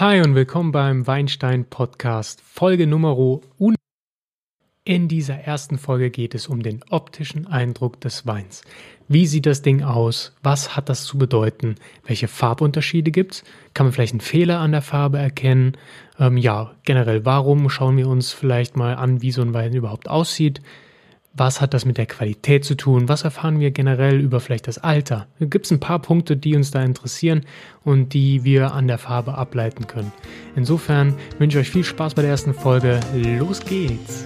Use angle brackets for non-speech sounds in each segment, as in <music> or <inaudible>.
Hi und willkommen beim Weinstein Podcast, Folge Nummer 1. In dieser ersten Folge geht es um den optischen Eindruck des Weins. Wie sieht das Ding aus? Was hat das zu bedeuten? Welche Farbunterschiede gibt es? Kann man vielleicht einen Fehler an der Farbe erkennen? Ähm, ja, generell, warum schauen wir uns vielleicht mal an, wie so ein Wein überhaupt aussieht? Was hat das mit der Qualität zu tun? Was erfahren wir generell über vielleicht das Alter? Gibt es ein paar Punkte, die uns da interessieren und die wir an der Farbe ableiten können. Insofern wünsche ich euch viel Spaß bei der ersten Folge. Los geht's!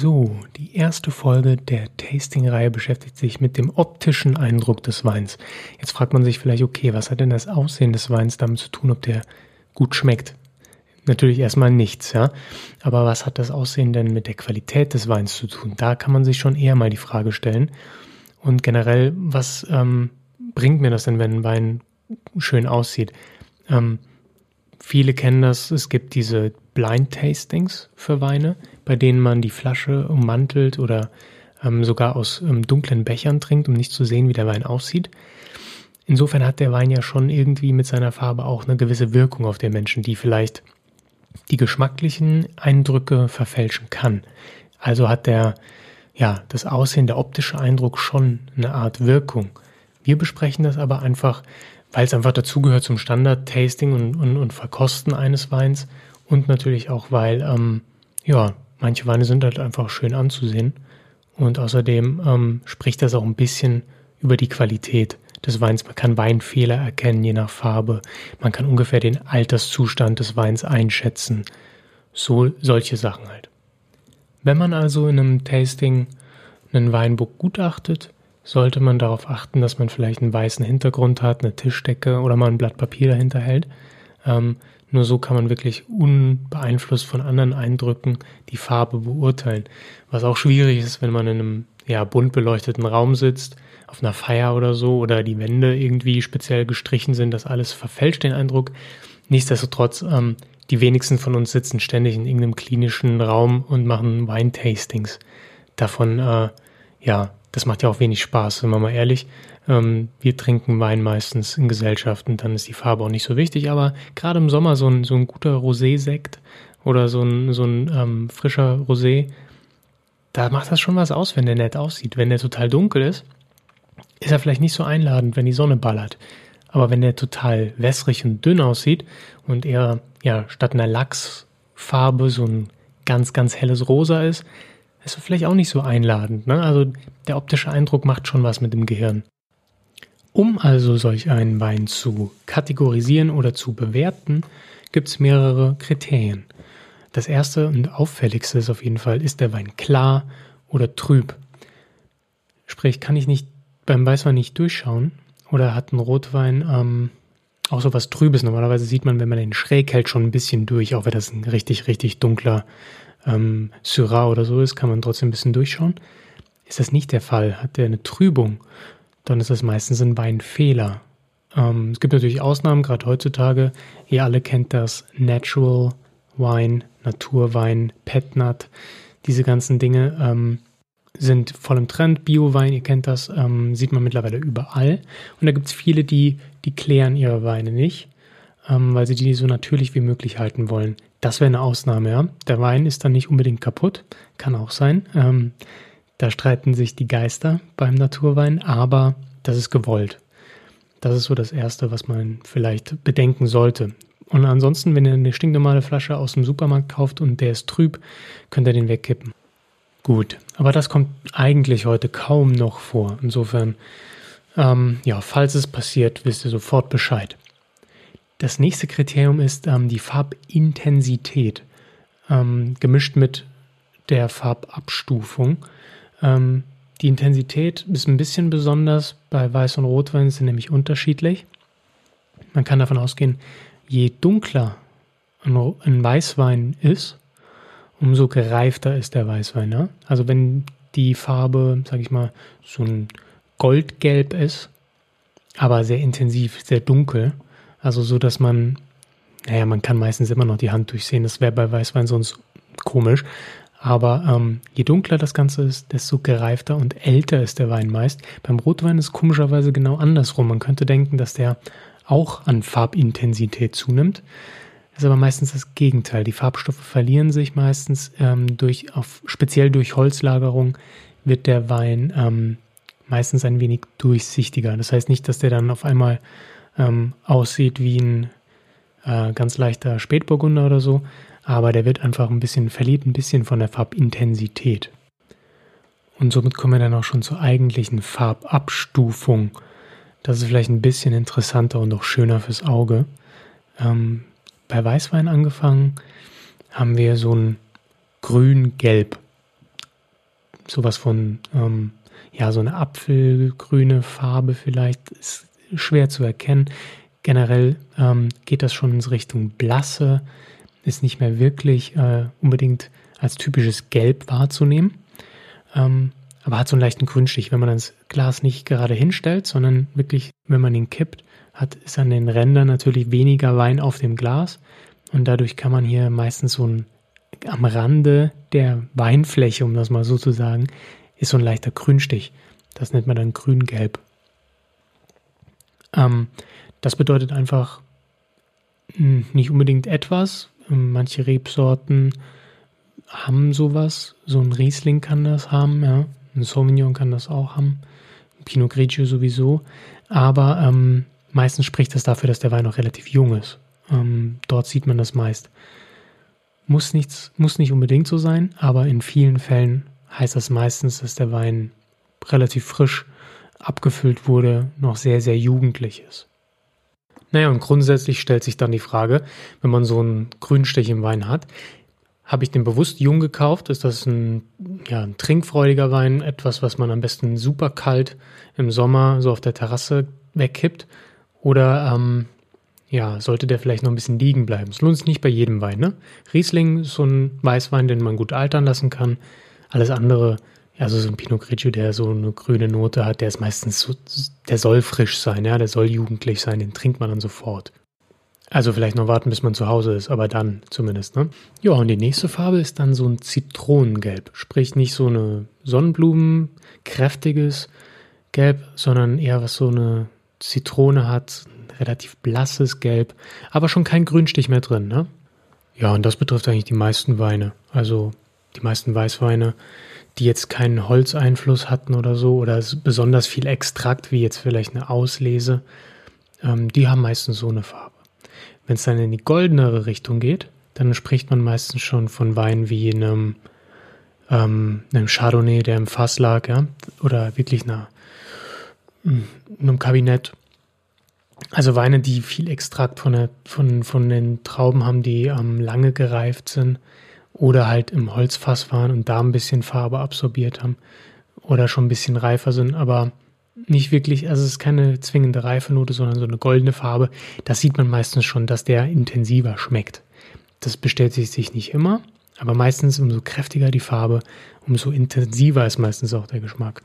So, die erste Folge der Tasting-Reihe beschäftigt sich mit dem optischen Eindruck des Weins. Jetzt fragt man sich vielleicht, okay, was hat denn das Aussehen des Weins damit zu tun, ob der gut schmeckt? Natürlich erstmal nichts, ja. Aber was hat das Aussehen denn mit der Qualität des Weins zu tun? Da kann man sich schon eher mal die Frage stellen. Und generell, was ähm, bringt mir das denn, wenn ein Wein schön aussieht? Ähm, viele kennen das, es gibt diese Blind Tastings für Weine bei denen man die Flasche ummantelt oder ähm, sogar aus ähm, dunklen Bechern trinkt, um nicht zu sehen, wie der Wein aussieht. Insofern hat der Wein ja schon irgendwie mit seiner Farbe auch eine gewisse Wirkung auf den Menschen, die vielleicht die geschmacklichen Eindrücke verfälschen kann. Also hat der, ja, das Aussehen, der optische Eindruck schon eine Art Wirkung. Wir besprechen das aber einfach, weil es einfach dazugehört zum Standard-Tasting und, und, und Verkosten eines Weins und natürlich auch, weil, ähm, ja, manche Weine sind halt einfach schön anzusehen. Und außerdem ähm, spricht das auch ein bisschen über die Qualität des Weins. Man kann Weinfehler erkennen, je nach Farbe. Man kann ungefähr den Alterszustand des Weins einschätzen. So, solche Sachen halt. Wenn man also in einem Tasting einen Weinbuch gutachtet, sollte man darauf achten, dass man vielleicht einen weißen Hintergrund hat, eine Tischdecke oder mal ein Blatt Papier dahinter hält. Ähm, nur so kann man wirklich unbeeinflusst von anderen Eindrücken die Farbe beurteilen. Was auch schwierig ist, wenn man in einem ja, bunt beleuchteten Raum sitzt, auf einer Feier oder so, oder die Wände irgendwie speziell gestrichen sind, das alles verfälscht den Eindruck. Nichtsdestotrotz, ähm, die wenigsten von uns sitzen ständig in irgendeinem klinischen Raum und machen Weintastings. Davon, äh, ja, das macht ja auch wenig Spaß, wenn man mal ehrlich. Ähm, wir trinken Wein meistens in Gesellschaft und dann ist die Farbe auch nicht so wichtig, aber gerade im Sommer so ein, so ein guter Rosé-Sekt oder so ein, so ein ähm, frischer Rosé, da macht das schon was aus, wenn der nett aussieht. Wenn der total dunkel ist, ist er vielleicht nicht so einladend, wenn die Sonne ballert. Aber wenn der total wässrig und dünn aussieht und eher ja, statt einer Lachsfarbe so ein ganz, ganz helles Rosa ist, ist vielleicht auch nicht so einladend. Ne? Also der optische Eindruck macht schon was mit dem Gehirn. Um also solch einen Wein zu kategorisieren oder zu bewerten, gibt es mehrere Kriterien. Das erste und auffälligste ist auf jeden Fall, ist der Wein klar oder trüb? Sprich, kann ich nicht beim Weißwein nicht durchschauen oder hat ein Rotwein ähm, auch so was Trübes? Normalerweise sieht man, wenn man den schräg hält, schon ein bisschen durch, auch wenn das ein richtig, richtig dunkler ähm, Syrah oder so ist, kann man trotzdem ein bisschen durchschauen. Ist das nicht der Fall? Hat der eine Trübung? dann ist das meistens ein Weinfehler. Ähm, es gibt natürlich Ausnahmen, gerade heutzutage. Ihr alle kennt das Natural Wine, Naturwein, Petnat. Diese ganzen Dinge ähm, sind voll im Trend. Bio-Wein, ihr kennt das, ähm, sieht man mittlerweile überall. Und da gibt es viele, die, die klären ihre Weine nicht, ähm, weil sie die so natürlich wie möglich halten wollen. Das wäre eine Ausnahme, ja. Der Wein ist dann nicht unbedingt kaputt, kann auch sein. Ähm, da streiten sich die Geister beim Naturwein, aber das ist gewollt. Das ist so das Erste, was man vielleicht bedenken sollte. Und ansonsten, wenn ihr eine stinknormale Flasche aus dem Supermarkt kauft und der ist trüb, könnt ihr den wegkippen. Gut, aber das kommt eigentlich heute kaum noch vor. Insofern, ähm, ja, falls es passiert, wisst ihr sofort Bescheid. Das nächste Kriterium ist ähm, die Farbintensität, ähm, gemischt mit der Farbabstufung. Ähm, die Intensität ist ein bisschen besonders. Bei Weiß- und Rotwein sind nämlich unterschiedlich. man kann davon ausgehen, je dunkler ein Weißwein ist, umso gereifter ist der Weißwein. Ja? Also wenn die Farbe, sage ich mal, so ein Goldgelb ist, aber sehr intensiv, sehr dunkel, also so, dass man, naja, man kann meistens immer noch die Hand durchsehen. Das wäre bei Weißwein sonst komisch. Aber ähm, je dunkler das Ganze ist, desto gereifter und älter ist der Wein meist. Beim Rotwein ist es komischerweise genau andersrum. Man könnte denken, dass der auch an Farbintensität zunimmt. Ist aber meistens das Gegenteil. Die Farbstoffe verlieren sich meistens ähm, durch, auf, speziell durch Holzlagerung wird der Wein ähm, meistens ein wenig durchsichtiger. Das heißt nicht, dass der dann auf einmal ähm, aussieht wie ein äh, ganz leichter Spätburgunder oder so, aber der wird einfach ein bisschen, verliert ein bisschen von der Farbintensität. Und somit kommen wir dann auch schon zur eigentlichen Farbabstufung. Das ist vielleicht ein bisschen interessanter und auch schöner fürs Auge. Ähm, bei Weißwein angefangen haben wir so ein grün-gelb. Sowas von, ähm, ja, so eine apfelgrüne Farbe vielleicht. Ist schwer zu erkennen. Generell ähm, geht das schon in Richtung Blasse, ist nicht mehr wirklich äh, unbedingt als typisches Gelb wahrzunehmen, ähm, aber hat so einen leichten Grünstich. Wenn man das Glas nicht gerade hinstellt, sondern wirklich, wenn man ihn kippt, hat, ist an den Rändern natürlich weniger Wein auf dem Glas und dadurch kann man hier meistens so ein am Rande der Weinfläche, um das mal so zu sagen, ist so ein leichter Grünstich. Das nennt man dann grün-gelb. Ähm, das bedeutet einfach hm, nicht unbedingt etwas. Ähm, manche Rebsorten haben sowas. So ein Riesling kann das haben, ja. Ein Sauvignon kann das auch haben. Pinot Grigio sowieso. Aber ähm, meistens spricht das dafür, dass der Wein noch relativ jung ist. Ähm, dort sieht man das meist. Muss, nichts, muss nicht unbedingt so sein, aber in vielen Fällen heißt das meistens, dass der Wein relativ frisch abgefüllt wurde, noch sehr, sehr jugendlich ist. Naja, und grundsätzlich stellt sich dann die Frage, wenn man so einen Grünstich im Wein hat, habe ich den bewusst jung gekauft? Ist das ein, ja, ein trinkfreudiger Wein? Etwas, was man am besten super kalt im Sommer so auf der Terrasse wegkippt? Oder ähm, ja, sollte der vielleicht noch ein bisschen liegen bleiben? Es lohnt sich nicht bei jedem Wein. Ne? Riesling ist so ein Weißwein, den man gut altern lassen kann. Alles andere also so ein Pinot Grigio, der so eine grüne Note hat, der ist meistens so, der soll frisch sein, ja, der soll jugendlich sein, den trinkt man dann sofort. Also vielleicht noch warten, bis man zu Hause ist, aber dann zumindest, ne? Ja, und die nächste Farbe ist dann so ein Zitronengelb. Sprich nicht so eine Sonnenblumen, kräftiges Gelb, sondern eher was so eine Zitrone hat, ein relativ blasses Gelb, aber schon kein Grünstich mehr drin, ne? Ja, und das betrifft eigentlich die meisten Weine. Also die meisten Weißweine die jetzt keinen Holzeinfluss hatten oder so oder besonders viel Extrakt, wie jetzt vielleicht eine Auslese, ähm, die haben meistens so eine Farbe. Wenn es dann in die goldenere Richtung geht, dann spricht man meistens schon von Wein wie einem, ähm, einem Chardonnay, der im Fass lag, ja, oder wirklich einer, hm, einem Kabinett. Also Weine, die viel Extrakt von, der, von, von den Trauben haben, die ähm, lange gereift sind oder halt im Holzfass waren und da ein bisschen Farbe absorbiert haben oder schon ein bisschen reifer sind, aber nicht wirklich, also es ist keine zwingende Reifenote, sondern so eine goldene Farbe. Das sieht man meistens schon, dass der intensiver schmeckt. Das bestätigt sich nicht immer, aber meistens umso kräftiger die Farbe, umso intensiver ist meistens auch der Geschmack.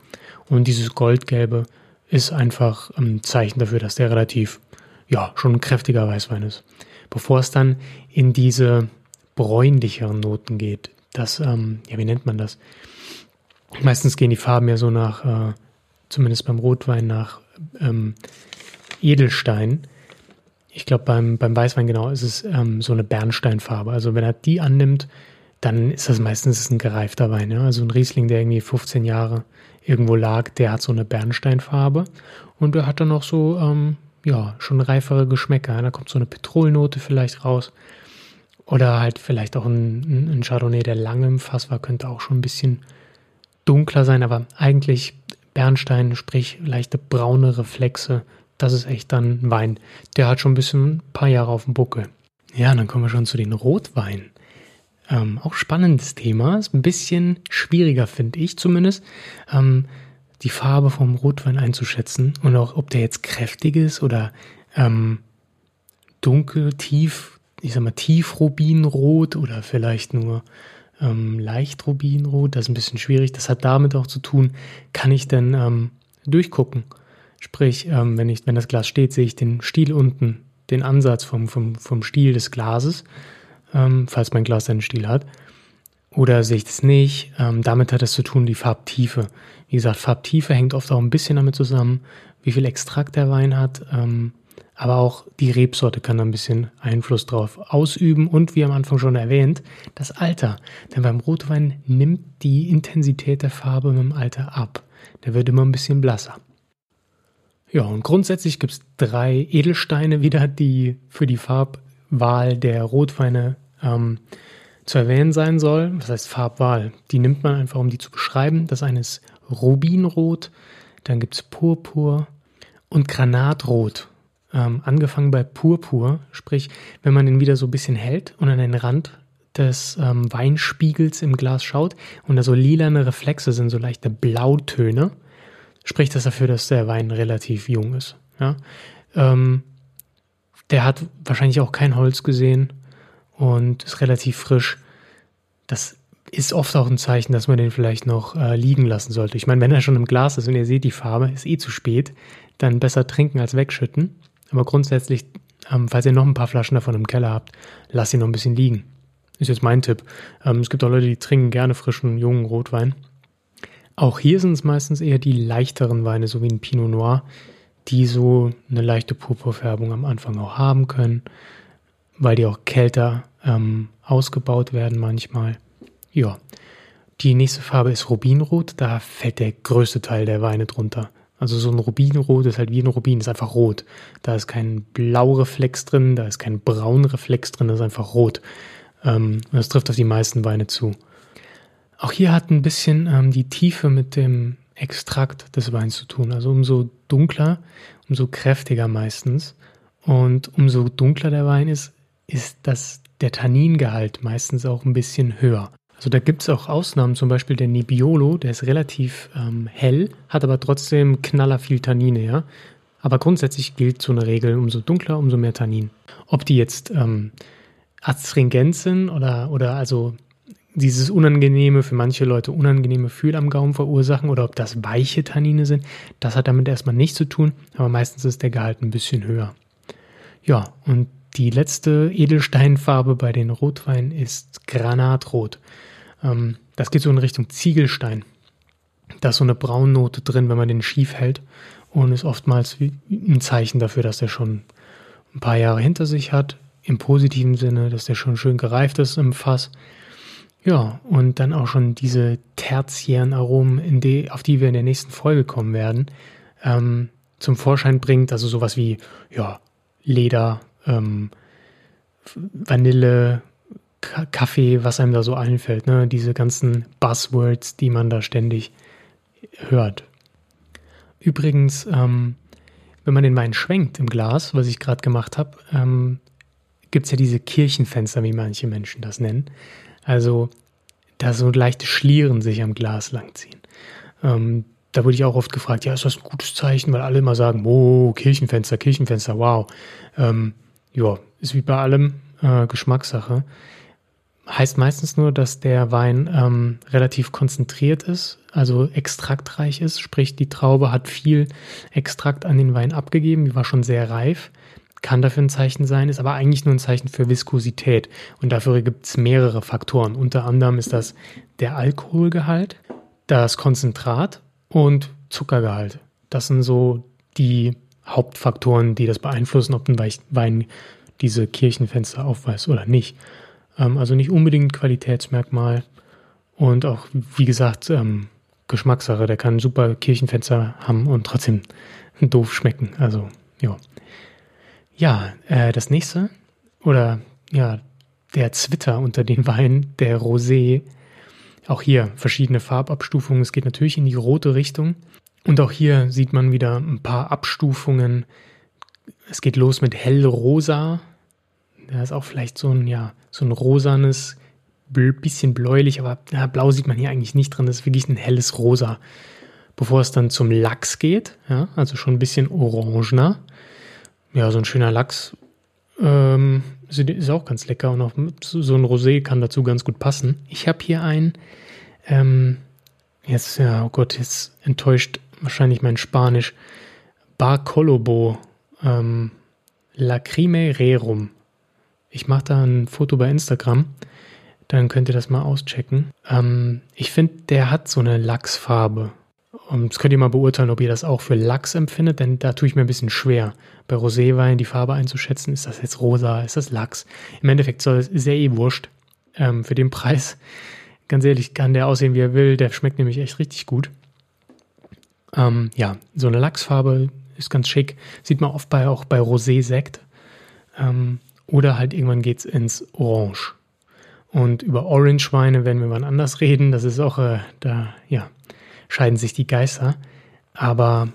Und dieses Goldgelbe ist einfach ein Zeichen dafür, dass der relativ, ja, schon ein kräftiger Weißwein ist. Bevor es dann in diese bräunlicheren Noten geht. Das, ähm, ja, wie nennt man das? Meistens gehen die Farben ja so nach, äh, zumindest beim Rotwein, nach ähm, Edelstein. Ich glaube, beim, beim Weißwein genau ist es ähm, so eine Bernsteinfarbe. Also wenn er die annimmt, dann ist das meistens ein gereifter Wein. Ja? Also ein Riesling, der irgendwie 15 Jahre irgendwo lag, der hat so eine Bernsteinfarbe und der hat dann auch so, ähm, ja, schon reifere Geschmäcker. Da kommt so eine Petrolnote vielleicht raus. Oder halt vielleicht auch ein, ein Chardonnay, der lange im Fass war, könnte auch schon ein bisschen dunkler sein, aber eigentlich Bernstein, sprich leichte braune Reflexe, das ist echt dann ein Wein. Der hat schon ein bisschen ein paar Jahre auf dem Buckel. Ja, dann kommen wir schon zu den Rotweinen. Ähm, auch spannendes Thema, ist ein bisschen schwieriger, finde ich zumindest, ähm, die Farbe vom Rotwein einzuschätzen und auch, ob der jetzt kräftig ist oder ähm, dunkel, tief, ich sag mal tiefrubinrot oder vielleicht nur ähm, leicht. Das ist ein bisschen schwierig. Das hat damit auch zu tun, kann ich denn ähm, durchgucken. Sprich, ähm, wenn, ich, wenn das Glas steht, sehe ich den Stiel unten, den Ansatz vom, vom, vom Stiel des Glases, ähm, falls mein Glas einen Stiel hat. Oder sehe ich das nicht? Ähm, damit hat es zu tun, die Farbtiefe. Wie gesagt, Farbtiefe hängt oft auch ein bisschen damit zusammen, wie viel Extrakt der Wein hat. Aber auch die Rebsorte kann da ein bisschen Einfluss drauf ausüben und wie am Anfang schon erwähnt, das Alter. Denn beim Rotwein nimmt die Intensität der Farbe mit dem Alter ab. Der wird immer ein bisschen blasser. Ja, und grundsätzlich gibt es drei Edelsteine wieder, die für die Farbwahl der Rotweine ähm, zu erwähnen sein soll. Was heißt Farbwahl? Die nimmt man einfach, um die zu beschreiben. Das eine ist Rubinrot, dann gibt es Purpur und Granatrot. Ähm, angefangen bei Purpur, sprich, wenn man den wieder so ein bisschen hält und an den Rand des ähm, Weinspiegels im Glas schaut und da so lilane Reflexe sind, so leichte Blautöne, spricht das dafür, dass der Wein relativ jung ist. Ja? Ähm, der hat wahrscheinlich auch kein Holz gesehen und ist relativ frisch. Das ist oft auch ein Zeichen, dass man den vielleicht noch äh, liegen lassen sollte. Ich meine, wenn er schon im Glas ist und ihr seht die Farbe, ist eh zu spät, dann besser trinken als wegschütten. Aber grundsätzlich, ähm, falls ihr noch ein paar Flaschen davon im Keller habt, lasst ihn noch ein bisschen liegen. Ist jetzt mein Tipp. Ähm, es gibt auch Leute, die trinken gerne frischen, jungen Rotwein. Auch hier sind es meistens eher die leichteren Weine, so wie ein Pinot Noir, die so eine leichte Purpurfärbung am Anfang auch haben können, weil die auch kälter ähm, ausgebaut werden manchmal. Ja, die nächste Farbe ist Rubinrot, da fällt der größte Teil der Weine drunter. Also so ein Rubinrot ist halt wie ein Rubin, ist einfach rot. Da ist kein Blaureflex drin, da ist kein Braunreflex drin, das ist einfach rot. Ähm, das trifft auf die meisten Weine zu. Auch hier hat ein bisschen ähm, die Tiefe mit dem Extrakt des Weins zu tun. Also umso dunkler, umso kräftiger meistens. Und umso dunkler der Wein ist, ist das, der Tanningehalt meistens auch ein bisschen höher. Also da gibt es auch Ausnahmen, zum Beispiel der Nebbiolo, der ist relativ ähm, hell, hat aber trotzdem knaller viel Tannine, ja. Aber grundsätzlich gilt so eine Regel, umso dunkler, umso mehr Tannin. Ob die jetzt ähm, astringent sind oder, oder also dieses unangenehme, für manche Leute unangenehme Gefühl am Gaumen verursachen oder ob das weiche Tannine sind, das hat damit erstmal nichts zu tun, aber meistens ist der Gehalt ein bisschen höher. Ja, und die letzte Edelsteinfarbe bei den Rotweinen ist Granatrot. Ähm, das geht so in Richtung Ziegelstein. Da ist so eine Braunnote drin, wenn man den schief hält und ist oftmals ein Zeichen dafür, dass der schon ein paar Jahre hinter sich hat. Im positiven Sinne, dass der schon schön gereift ist im Fass. Ja, und dann auch schon diese tertiären Aromen, die, auf die wir in der nächsten Folge kommen werden, ähm, zum Vorschein bringt. Also sowas wie ja, Leder, ähm, Vanille, K Kaffee, was einem da so einfällt. Ne? Diese ganzen Buzzwords, die man da ständig hört. Übrigens, ähm, wenn man den Wein schwenkt im Glas, was ich gerade gemacht habe, ähm, gibt es ja diese Kirchenfenster, wie manche Menschen das nennen. Also da so leichte Schlieren sich am Glas langziehen. Ähm, da wurde ich auch oft gefragt, ja, ist das ein gutes Zeichen, weil alle immer sagen, oh, Kirchenfenster, Kirchenfenster, wow. Ähm, ja, ist wie bei allem äh, Geschmackssache. Heißt meistens nur, dass der Wein ähm, relativ konzentriert ist, also extraktreich ist, sprich die Traube hat viel Extrakt an den Wein abgegeben, die war schon sehr reif kann dafür ein Zeichen sein, ist aber eigentlich nur ein Zeichen für Viskosität. Und dafür gibt es mehrere Faktoren. Unter anderem ist das der Alkoholgehalt, das Konzentrat und Zuckergehalt. Das sind so die Hauptfaktoren, die das beeinflussen, ob ein Wein diese Kirchenfenster aufweist oder nicht. Ähm, also nicht unbedingt Qualitätsmerkmal und auch, wie gesagt, ähm, Geschmackssache. Der kann super Kirchenfenster haben und trotzdem <laughs> doof schmecken. Also, ja. Ja, äh, das nächste, oder ja, der Zwitter unter den Weinen, der Rosé. Auch hier verschiedene Farbabstufungen. Es geht natürlich in die rote Richtung. Und auch hier sieht man wieder ein paar Abstufungen. Es geht los mit hellrosa. Da ist auch vielleicht so ein, ja, so ein rosanes, bisschen bläulich, aber ja, blau sieht man hier eigentlich nicht drin. Das ist wirklich ein helles Rosa. Bevor es dann zum Lachs geht, ja, also schon ein bisschen orangener ja, so ein schöner Lachs Ähm, ist auch ganz lecker und auch so ein Rosé kann dazu ganz gut passen. Ich habe hier ein, ähm, jetzt, ja, oh Gott, jetzt enttäuscht wahrscheinlich mein Spanisch. Bar Colobo ähm, Lacrime Rerum. Ich mache da ein Foto bei Instagram. Dann könnt ihr das mal auschecken. Ähm, ich finde, der hat so eine Lachsfarbe. Und das könnt ihr mal beurteilen, ob ihr das auch für Lachs empfindet, denn da tue ich mir ein bisschen schwer, bei Roséwein die Farbe einzuschätzen. Ist das jetzt rosa, ist das Lachs? Im Endeffekt soll es sehr eh wurscht. Ähm, für den Preis, ganz ehrlich, kann der aussehen, wie er will. Der schmeckt nämlich echt richtig gut. Ähm, ja, so eine Lachsfarbe ist ganz schick. Sieht man oft bei, auch bei Rosé-Sekt. Ähm, oder halt irgendwann geht es ins Orange. Und über Orange-Weine werden wir wann anders reden. Das ist auch, äh, da, ja, scheiden sich die Geister. Aber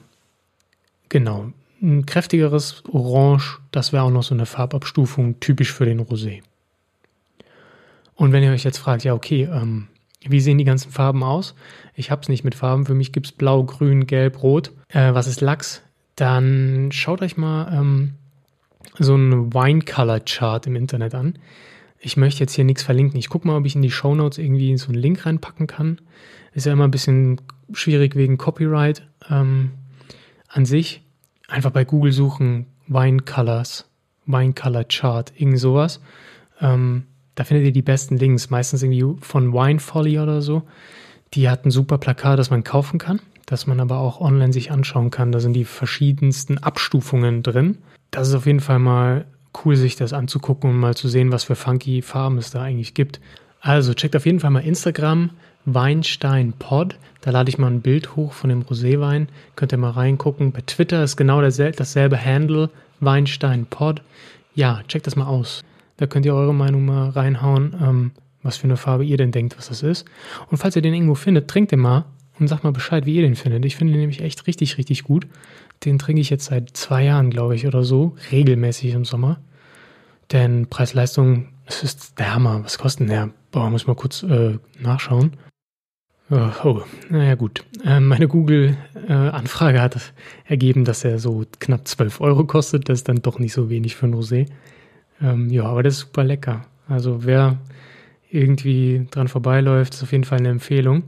genau, ein kräftigeres Orange, das wäre auch noch so eine Farbabstufung, typisch für den Rosé. Und wenn ihr euch jetzt fragt, ja, okay, ähm, wie sehen die ganzen Farben aus? Ich habe es nicht mit Farben. Für mich gibt es Blau, Grün, Gelb, Rot. Äh, was ist Lachs? Dann schaut euch mal ähm, so einen Wine Color Chart im Internet an. Ich möchte jetzt hier nichts verlinken. Ich gucke mal, ob ich in die Show Notes irgendwie so einen Link reinpacken kann. Ist ja immer ein bisschen schwierig wegen Copyright ähm, an sich. Einfach bei Google suchen Wine Colors, Wine Color Chart, irgend sowas. Ähm, da findet ihr die besten Links, meistens irgendwie von Wine Folly oder so. Die hat ein super Plakat, das man kaufen kann, das man aber auch online sich anschauen kann. Da sind die verschiedensten Abstufungen drin. Das ist auf jeden Fall mal cool, sich das anzugucken und mal zu sehen, was für funky Farben es da eigentlich gibt. Also checkt auf jeden Fall mal Instagram, Weinstein Pod. Da lade ich mal ein Bild hoch von dem Roséwein. Könnt ihr mal reingucken. Bei Twitter ist genau dasselbe Handle, Weinstein Pod. Ja, checkt das mal aus. Da könnt ihr eure Meinung mal reinhauen, ähm, was für eine Farbe ihr denn denkt, was das ist. Und falls ihr den irgendwo findet, trinkt den mal und sagt mal Bescheid, wie ihr den findet. Ich finde den nämlich echt richtig, richtig gut. Den trinke ich jetzt seit zwei Jahren, glaube ich, oder so, regelmäßig im Sommer. Denn Preis-Leistung, es ist der Hammer. Was kostet der? Boah, muss mal kurz äh, nachschauen. Oh, oh, naja gut. Ähm, meine Google-Anfrage äh, hat ergeben, dass er so knapp 12 Euro kostet. Das ist dann doch nicht so wenig für ein Rosé. Ähm, ja, aber das ist super lecker. Also wer irgendwie dran vorbeiläuft, ist auf jeden Fall eine Empfehlung.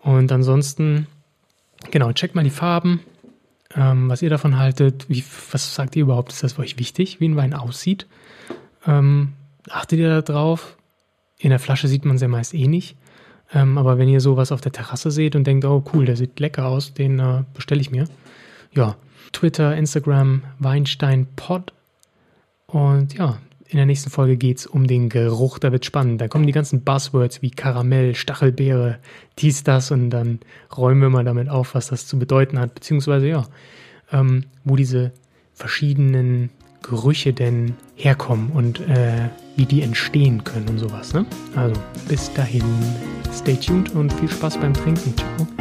Und ansonsten, genau, checkt mal die Farben, ähm, was ihr davon haltet. Wie, was sagt ihr überhaupt? Ist das für euch wichtig, wie ein Wein aussieht? Ähm, achtet ihr da drauf? In der Flasche sieht man sie meist eh nicht. Ähm, aber wenn ihr sowas auf der Terrasse seht und denkt, oh cool, der sieht lecker aus, den äh, bestelle ich mir. Ja, Twitter, Instagram, Weinstein Pod. Und ja, in der nächsten Folge geht es um den Geruch. Da wird spannend. Da kommen die ganzen Buzzwords wie Karamell, Stachelbeere, dies, das und dann räumen wir mal damit auf, was das zu bedeuten hat. Beziehungsweise ja, ähm, wo diese verschiedenen Gerüche denn herkommen und äh, wie die entstehen können und sowas. Ne? Also bis dahin, stay tuned und viel Spaß beim Trinken. Ciao.